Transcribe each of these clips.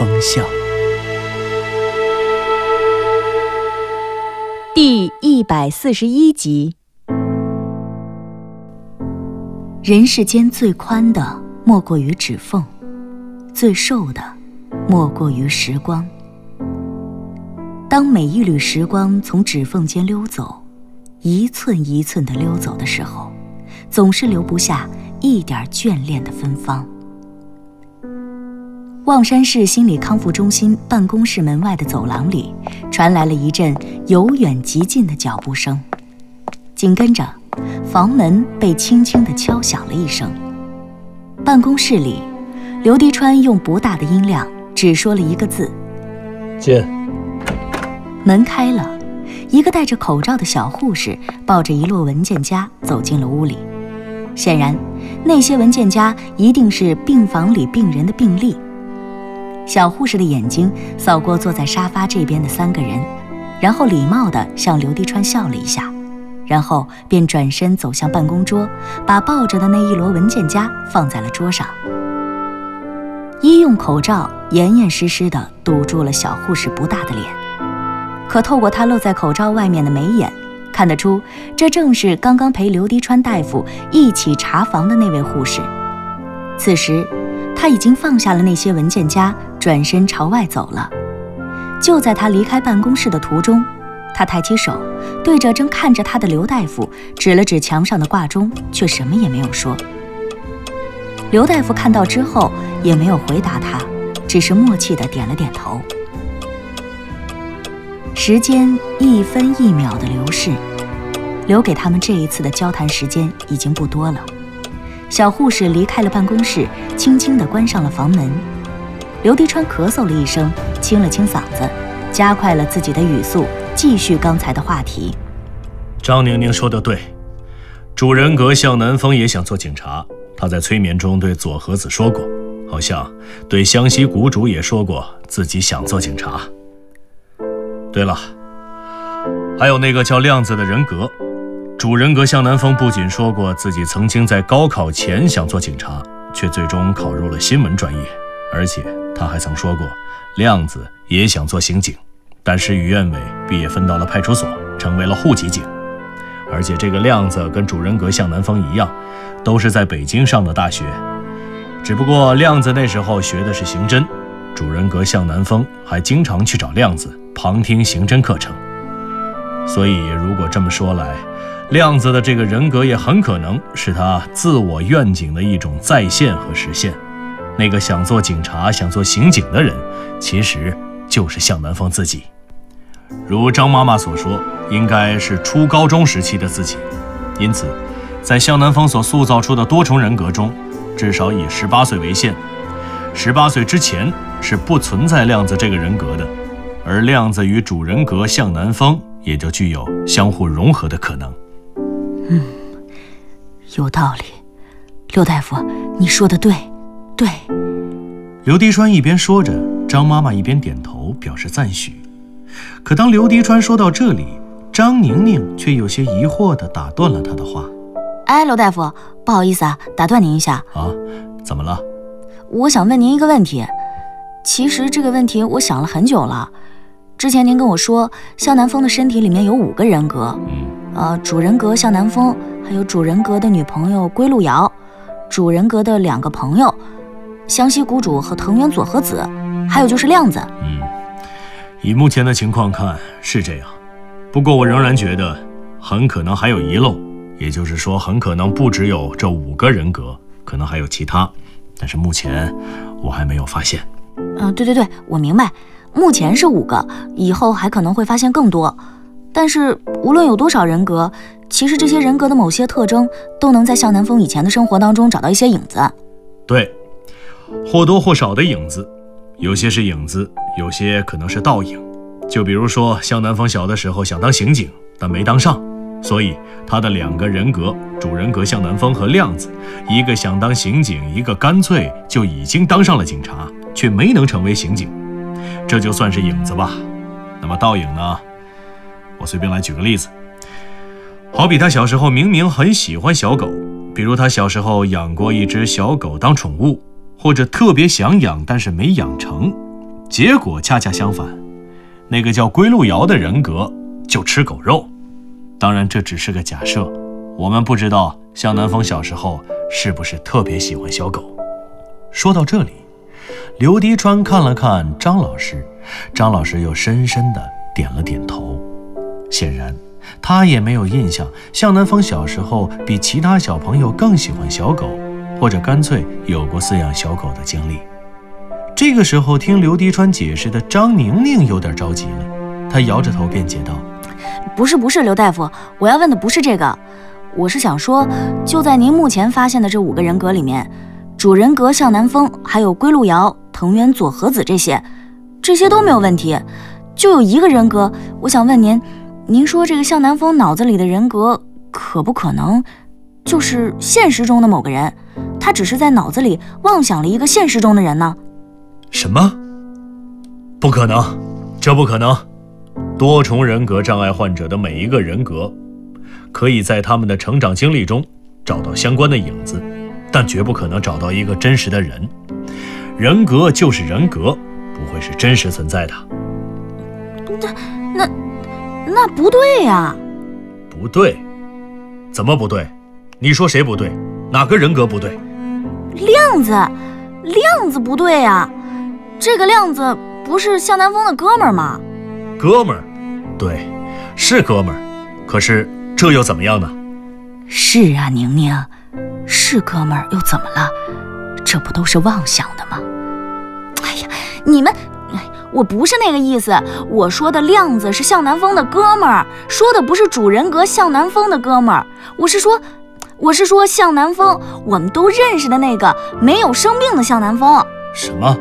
风向》第一百四十一集。人世间最宽的莫过于指缝，最瘦的莫过于时光。当每一缕时光从指缝间溜走，一寸一寸的溜走的时候，总是留不下一点眷恋的芬芳。望山市心理康复中心办公室门外的走廊里，传来了一阵由远及近的脚步声，紧跟着，房门被轻轻地敲响了一声。办公室里，刘迪川用不大的音量只说了一个字进。门开了，一个戴着口罩的小护士抱着一摞文件夹走进了屋里。显然，那些文件夹一定是病房里病人的病历。小护士的眼睛扫过坐在沙发这边的三个人，然后礼貌地向刘迪川笑了一下，然后便转身走向办公桌，把抱着的那一摞文件夹放在了桌上。医用口罩严严实实地堵住了小护士不大的脸。可透过他露在口罩外面的眉眼，看得出，这正是刚刚陪刘迪川大夫一起查房的那位护士。此时，他已经放下了那些文件夹，转身朝外走了。就在他离开办公室的途中，他抬起手，对着正看着他的刘大夫指了指墙上的挂钟，却什么也没有说。刘大夫看到之后也没有回答他，只是默契地点了点头。时间一分一秒的流逝，留给他们这一次的交谈时间已经不多了。小护士离开了办公室，轻轻地关上了房门。刘迪川咳嗽了一声，清了清嗓子，加快了自己的语速，继续刚才的话题。张宁宁说的对，主人格向南风也想做警察。他在催眠中对左和子说过，好像对湘西谷主也说过自己想做警察。对了，还有那个叫亮子的人格，主人格向南风不仅说过自己曾经在高考前想做警察，却最终考入了新闻专业，而且他还曾说过，亮子也想做刑警，但事与愿违，毕业分到了派出所，成为了户籍警。而且这个亮子跟主人格向南风一样，都是在北京上的大学，只不过亮子那时候学的是刑侦，主人格向南风还经常去找亮子。旁听刑侦课程，所以如果这么说来，亮子的这个人格也很可能是他自我愿景的一种再现和实现。那个想做警察、想做刑警的人，其实就是向南风自己。如张妈妈所说，应该是初高中时期的自己。因此，在向南风所塑造出的多重人格中，至少以十八岁为限。十八岁之前是不存在亮子这个人格的。而亮子与主人格向南风也就具有相互融合的可能。嗯，有道理，刘大夫，你说的对，对。刘迪川一边说着，张妈妈一边点头表示赞许。可当刘迪川说到这里，张宁宁却有些疑惑地打断了他的话：“哎，刘大夫，不好意思啊，打断您一下。啊，怎么了？我想问您一个问题。其实这个问题我想了很久了。”之前您跟我说，肖南风的身体里面有五个人格，呃，主人格向南风，还有主人格的女朋友归路遥，主人格的两个朋友，湘西谷主和藤原佐和子，还有就是亮子。嗯，以目前的情况看是这样，不过我仍然觉得很可能还有遗漏，也就是说，很可能不只有这五个人格，可能还有其他，但是目前我还没有发现。嗯，对对对，我明白。目前是五个，以后还可能会发现更多。但是无论有多少人格，其实这些人格的某些特征都能在向南风以前的生活当中找到一些影子。对，或多或少的影子。有些是影子，有些可能是倒影。就比如说，向南风小的时候想当刑警，但没当上，所以他的两个人格——主人格向南风和亮子，一个想当刑警，一个干脆就已经当上了警察，却没能成为刑警，这就算是影子吧。那么倒影呢？我随便来举个例子，好比他小时候明明很喜欢小狗，比如他小时候养过一只小狗当宠物，或者特别想养但是没养成，结果恰恰相反。那个叫归路遥的人格就吃狗肉，当然这只是个假设，我们不知道向南风小时候是不是特别喜欢小狗。说到这里，刘迪川看了看张老师，张老师又深深的点了点头，显然他也没有印象向南风小时候比其他小朋友更喜欢小狗，或者干脆有过饲养小狗的经历。这个时候，听刘迪川解释的张宁宁有点着急了，她摇着头辩解道：“不是，不是，刘大夫，我要问的不是这个，我是想说，就在您目前发现的这五个人格里面，主人格向南风，还有归路遥、藤原佐和子这些，这些都没有问题，就有一个人格，我想问您，您说这个向南风脑子里的人格，可不可能就是现实中的某个人？他只是在脑子里妄想了一个现实中的人呢？”什么？不可能，这不可能。多重人格障碍患者的每一个人格，可以在他们的成长经历中找到相关的影子，但绝不可能找到一个真实的人。人格就是人格，不会是真实存在的。那那那不对呀！不对？怎么不对？你说谁不对？哪个人格不对？亮子，亮子不对呀！这个亮子不是向南风的哥们儿吗？哥们儿，对，是哥们儿。可是这又怎么样呢？是啊，宁宁，是哥们儿又怎么了？这不都是妄想的吗？哎呀，你们，我不是那个意思。我说的亮子是向南风的哥们儿，说的不是主人格向南风的哥们儿。我是说，我是说向南风，我们都认识的那个没有生病的向南风。什么？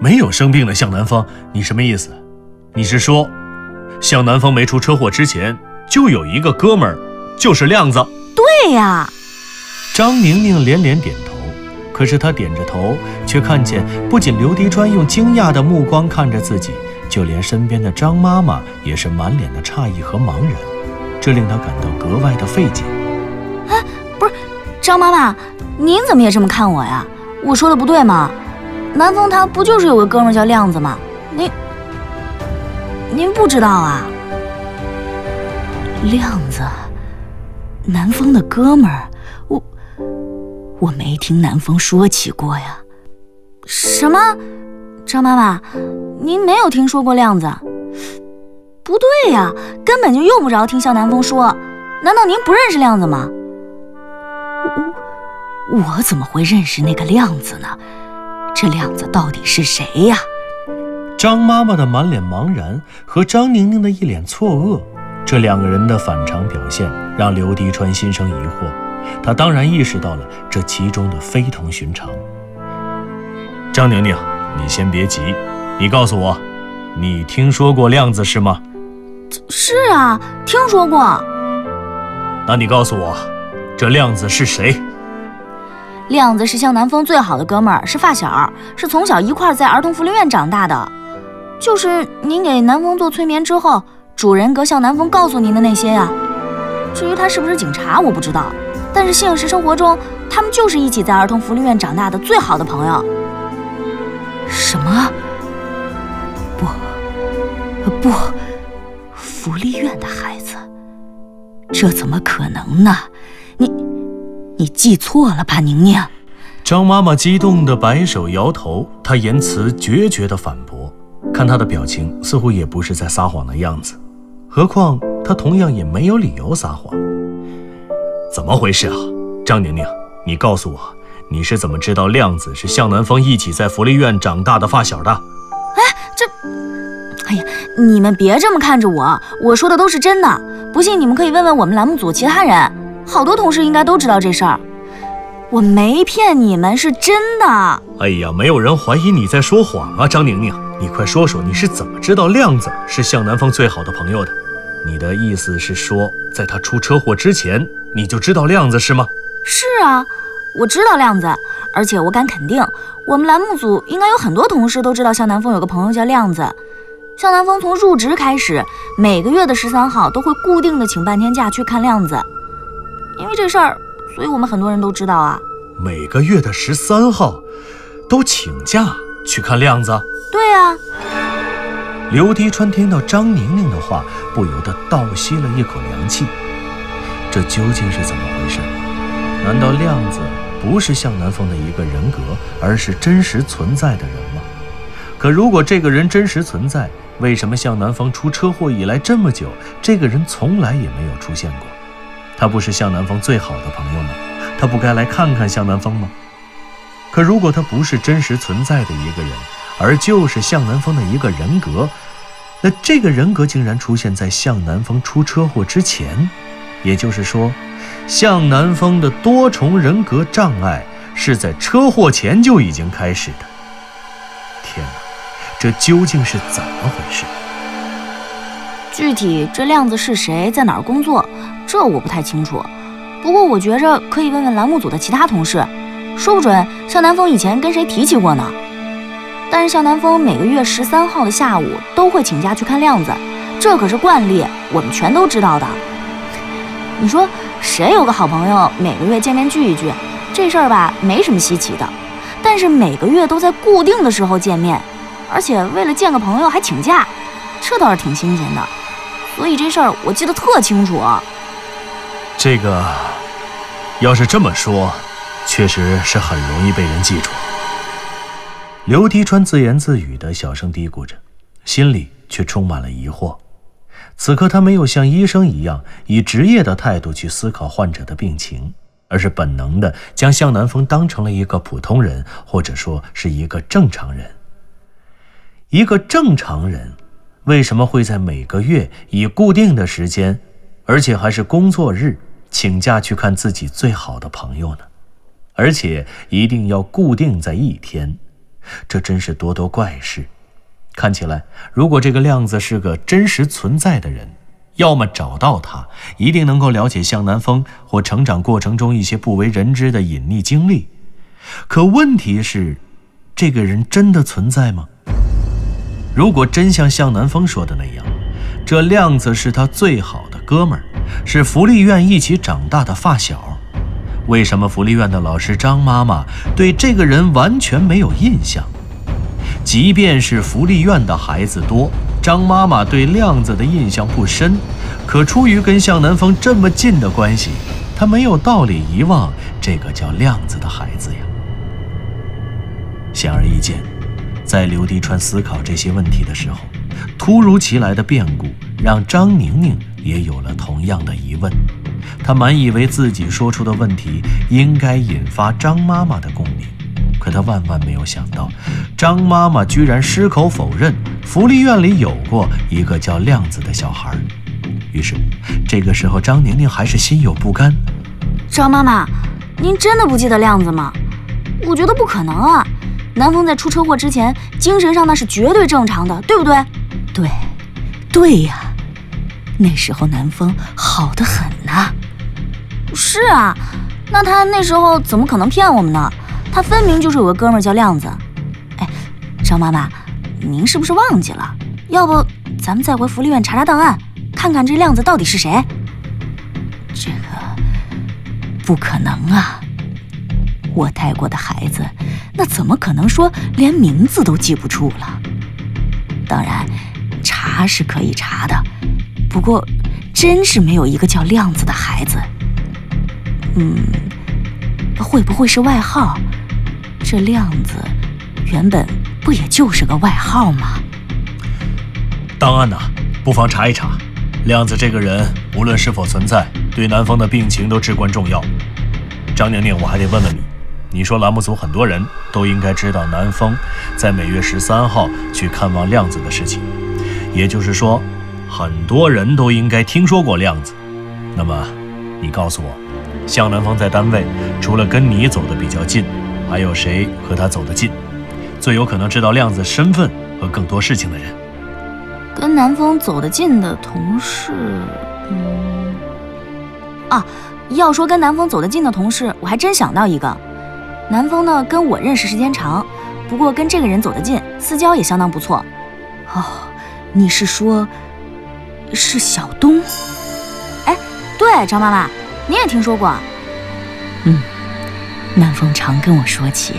没有生病的向南风，你什么意思？你是说，向南风没出车祸之前就有一个哥们儿，就是亮子？对呀。张宁宁连连点头，可是她点着头，却看见不仅刘迪川用惊讶的目光看着自己，就连身边的张妈妈也是满脸的诧异和茫然，这令她感到格外的费解。哎，不是，张妈妈，您怎么也这么看我呀？我说的不对吗？南风他不就是有个哥们叫亮子吗？您您不知道啊？亮子，南风的哥们儿，我没听南风说起过呀。什么？张妈妈，您没有听说过亮子？不对呀，根本就用不着听向南风说。难道您不认识亮子吗？我我怎么会认识那个亮子呢？这亮子到底是谁呀？张妈妈的满脸茫然和张宁宁的一脸错愕，这两个人的反常表现让刘迪川心生疑惑。他当然意识到了这其中的非同寻常。张宁宁，你先别急，你告诉我，你听说过亮子是吗？是啊，听说过。那你告诉我，这亮子是谁？亮子是向南风最好的哥们儿，是发小，是从小一块在儿童福利院长大的。就是您给南风做催眠之后，主人格向南风告诉您的那些呀。至于他是不是警察，我不知道。但是现实生活中，他们就是一起在儿童福利院长大的最好的朋友。什么？不，不，福利院的孩子，这怎么可能呢？你。你记错了吧，宁宁？张妈妈激动的摆手摇头，她言辞决绝的反驳，看她的表情，似乎也不是在撒谎的样子。何况她同样也没有理由撒谎。怎么回事啊，张宁宁？你告诉我，你是怎么知道亮子是向南风一起在福利院长大的发小的？哎，这……哎呀，你们别这么看着我，我说的都是真的。不信你们可以问问我们栏目组其他人。好多同事应该都知道这事儿。我没骗你们，是真的。哎呀，没有人怀疑你在说谎啊，张宁宁，你快说说你是怎么知道亮子是向南风最好的朋友的？你的意思是说，在他出车祸之前你就知道亮子是吗？是啊，我知道亮子，而且我敢肯定，我们栏目组应该有很多同事都知道向南风有个朋友叫亮子。向南风从入职开始，每个月的十三号都会固定的请半天假去看亮子，因为这事儿。所以我们很多人都知道啊，每个月的十三号都请假去看亮子。对啊。刘迪川听到张宁宁的话，不由得倒吸了一口凉气。这究竟是怎么回事？难道亮子不是向南风的一个人格，而是真实存在的人吗？可如果这个人真实存在，为什么向南风出车祸以来这么久，这个人从来也没有出现过？他不是向南风最好的朋友吗？他不该来看看向南风吗？可如果他不是真实存在的一个人，而就是向南风的一个人格，那这个人格竟然出现在向南风出车祸之前，也就是说，向南风的多重人格障碍是在车祸前就已经开始的。天哪，这究竟是怎么回事？具体这亮子是谁，在哪儿工作？这我不太清楚，不过我觉着可以问问栏目组的其他同事，说不准向南风以前跟谁提起过呢。但是向南风每个月十三号的下午都会请假去看亮子，这可是惯例，我们全都知道的。你说谁有个好朋友每个月见面聚一聚，这事儿吧没什么稀奇的。但是每个月都在固定的时候见面，而且为了见个朋友还请假，这倒是挺新鲜的。所以这事儿我记得特清楚。这个，要是这么说，确实是很容易被人记住。刘迪川自言自语的小声嘀咕着，心里却充满了疑惑。此刻他没有像医生一样以职业的态度去思考患者的病情，而是本能的将向南风当成了一个普通人，或者说是一个正常人。一个正常人，为什么会在每个月以固定的时间，而且还是工作日？请假去看自己最好的朋友呢，而且一定要固定在一天，这真是多多怪事。看起来，如果这个亮子是个真实存在的人，要么找到他，一定能够了解向南风或成长过程中一些不为人知的隐秘经历。可问题是，这个人真的存在吗？如果真像向南风说的那样，这亮子是他最好的哥们儿。是福利院一起长大的发小，为什么福利院的老师张妈妈对这个人完全没有印象？即便是福利院的孩子多，张妈妈对亮子的印象不深，可出于跟向南风这么近的关系，她没有道理遗忘这个叫亮子的孩子呀。显而易见，在刘迪川思考这些问题的时候，突如其来的变故让张宁宁。也有了同样的疑问，他满以为自己说出的问题应该引发张妈妈的共鸣，可他万万没有想到，张妈妈居然矢口否认福利院里有过一个叫亮子的小孩。于是，这个时候张宁宁还是心有不甘。张妈妈，您真的不记得亮子吗？我觉得不可能啊，南风在出车祸之前，精神上那是绝对正常的，对不对？对，对呀。那时候南风好的很呐，是啊，那他那时候怎么可能骗我们呢？他分明就是有个哥们叫亮子。哎，张妈妈，您是不是忘记了？要不咱们再回福利院查查档案，看看这亮子到底是谁？这个不可能啊！我带过的孩子，那怎么可能说连名字都记不住了？当然，查是可以查的。不过，真是没有一个叫亮子的孩子。嗯，会不会是外号？这亮子原本不也就是个外号吗？档案呢？不妨查一查。亮子这个人，无论是否存在，对南风的病情都至关重要。张宁宁，我还得问问你，你说栏目组很多人都应该知道南风在每月十三号去看望亮子的事情，也就是说。很多人都应该听说过亮子，那么，你告诉我，向南风在单位除了跟你走得比较近，还有谁和他走得近？最有可能知道亮子身份和更多事情的人。跟南风走得近的同事，嗯，啊，要说跟南风走得近的同事，我还真想到一个。南风呢，跟我认识时间长，不过跟这个人走得近，私交也相当不错。哦，你是说，是小东？哎，对，张妈妈，你也听说过？嗯，南风常跟我说起，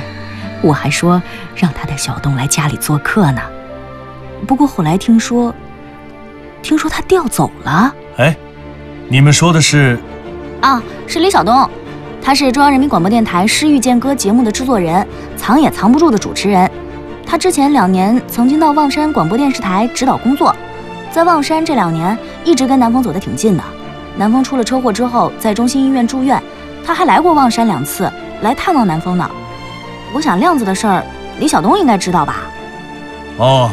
我还说让他带小东来家里做客呢。不过后来听说，听说他调走了。哎，你们说的是？啊，是李小东，他是中央人民广播电台《诗遇见歌》节目的制作人，藏也藏不住的主持人。他之前两年曾经到望山广播电视台指导工作，在望山这两年一直跟南风走得挺近的。南风出了车祸之后，在中心医院住院，他还来过望山两次，来探望南风呢。我想亮子的事儿，李晓东应该知道吧？哦。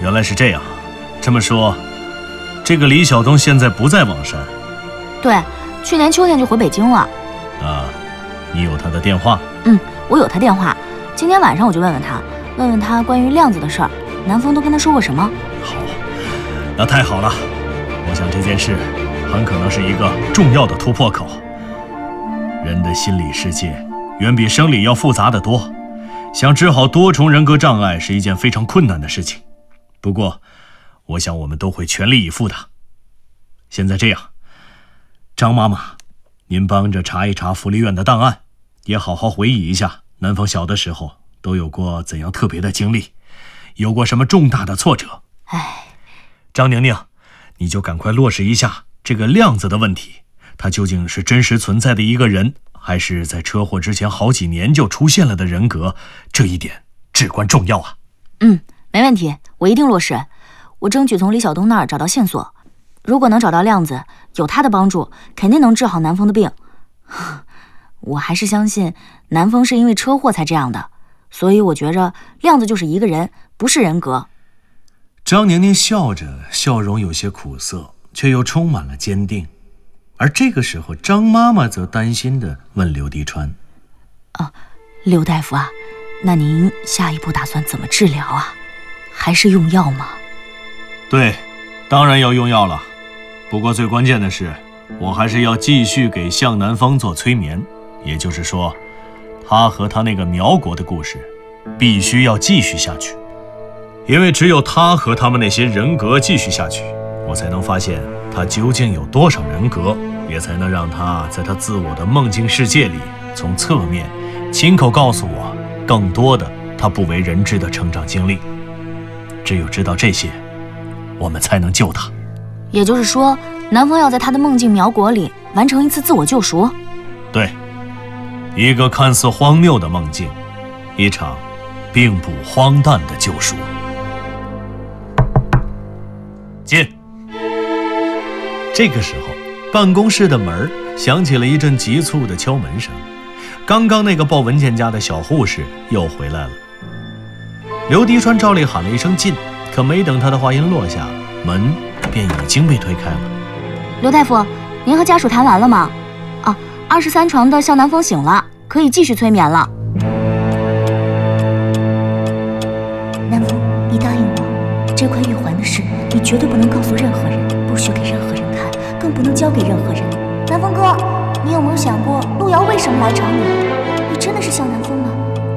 原来是这样，这么说，这个李晓东现在不在望山。对，去年秋天就回北京了。啊，你有他的电话？嗯，我有他电话。今天晚上我就问问他，问问他关于亮子的事儿，南风都跟他说过什么。好，那太好了。我想这件事很可能是一个重要的突破口。人的心理世界远比生理要复杂的多，想治好多重人格障碍是一件非常困难的事情。不过，我想我们都会全力以赴的。现在这样，张妈妈，您帮着查一查福利院的档案，也好好回忆一下南方小的时候都有过怎样特别的经历，有过什么重大的挫折。哎，张宁宁，你就赶快落实一下这个量子的问题，他究竟是真实存在的一个人，还是在车祸之前好几年就出现了的人格？这一点至关重要啊。嗯。没问题，我一定落实。我争取从李晓东那儿找到线索。如果能找到量子，有他的帮助，肯定能治好南风的病。我还是相信南风是因为车祸才这样的，所以我觉着亮子就是一个人，不是人格。张宁宁笑着，笑容有些苦涩，却又充满了坚定。而这个时候，张妈妈则担心地问刘迪川：“啊，刘大夫啊，那您下一步打算怎么治疗啊？”还是用药吗？对，当然要用药了。不过最关键的是，我还是要继续给向南方做催眠。也就是说，他和他那个苗国的故事，必须要继续下去。因为只有他和他们那些人格继续下去，我才能发现他究竟有多少人格，也才能让他在他自我的梦境世界里，从侧面亲口告诉我更多的他不为人知的成长经历。只有知道这些，我们才能救他。也就是说，南风要在他的梦境苗国里完成一次自我救赎。对，一个看似荒谬的梦境，一场并不荒诞的救赎。这个时候，办公室的门响起了一阵急促的敲门声。刚刚那个报文件夹的小护士又回来了。刘迪川照例喊了一声“进”，可没等他的话音落下，门便已经被推开了。刘大夫，您和家属谈完了吗？啊，二十三床的向南风醒了，可以继续催眠了。南风，你答应我，这块玉环的事，你绝对不能告诉任何人，交给任何人。南风哥，你有没有想过路遥为什么来找你？你真的是向南风吗？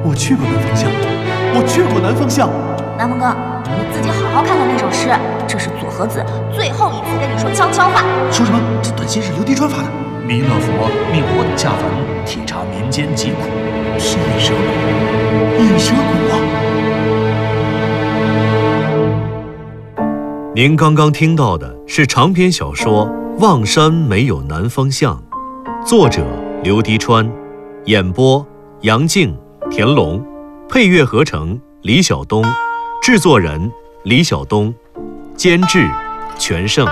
我去过南风巷。我去过南风巷，南风哥，你自己好好看看那首诗。这是左和子最后一次跟你说悄悄话。说什么？这短信是刘迪川发的。弥勒佛命我等下凡，体察民间疾苦，是引蛇骨，引蛇骨啊！您刚刚听到的是长篇小说《望山没有南方向》，作者刘迪川，演播杨静、田龙。配乐合成李晓东，制作人李晓东，监制全胜。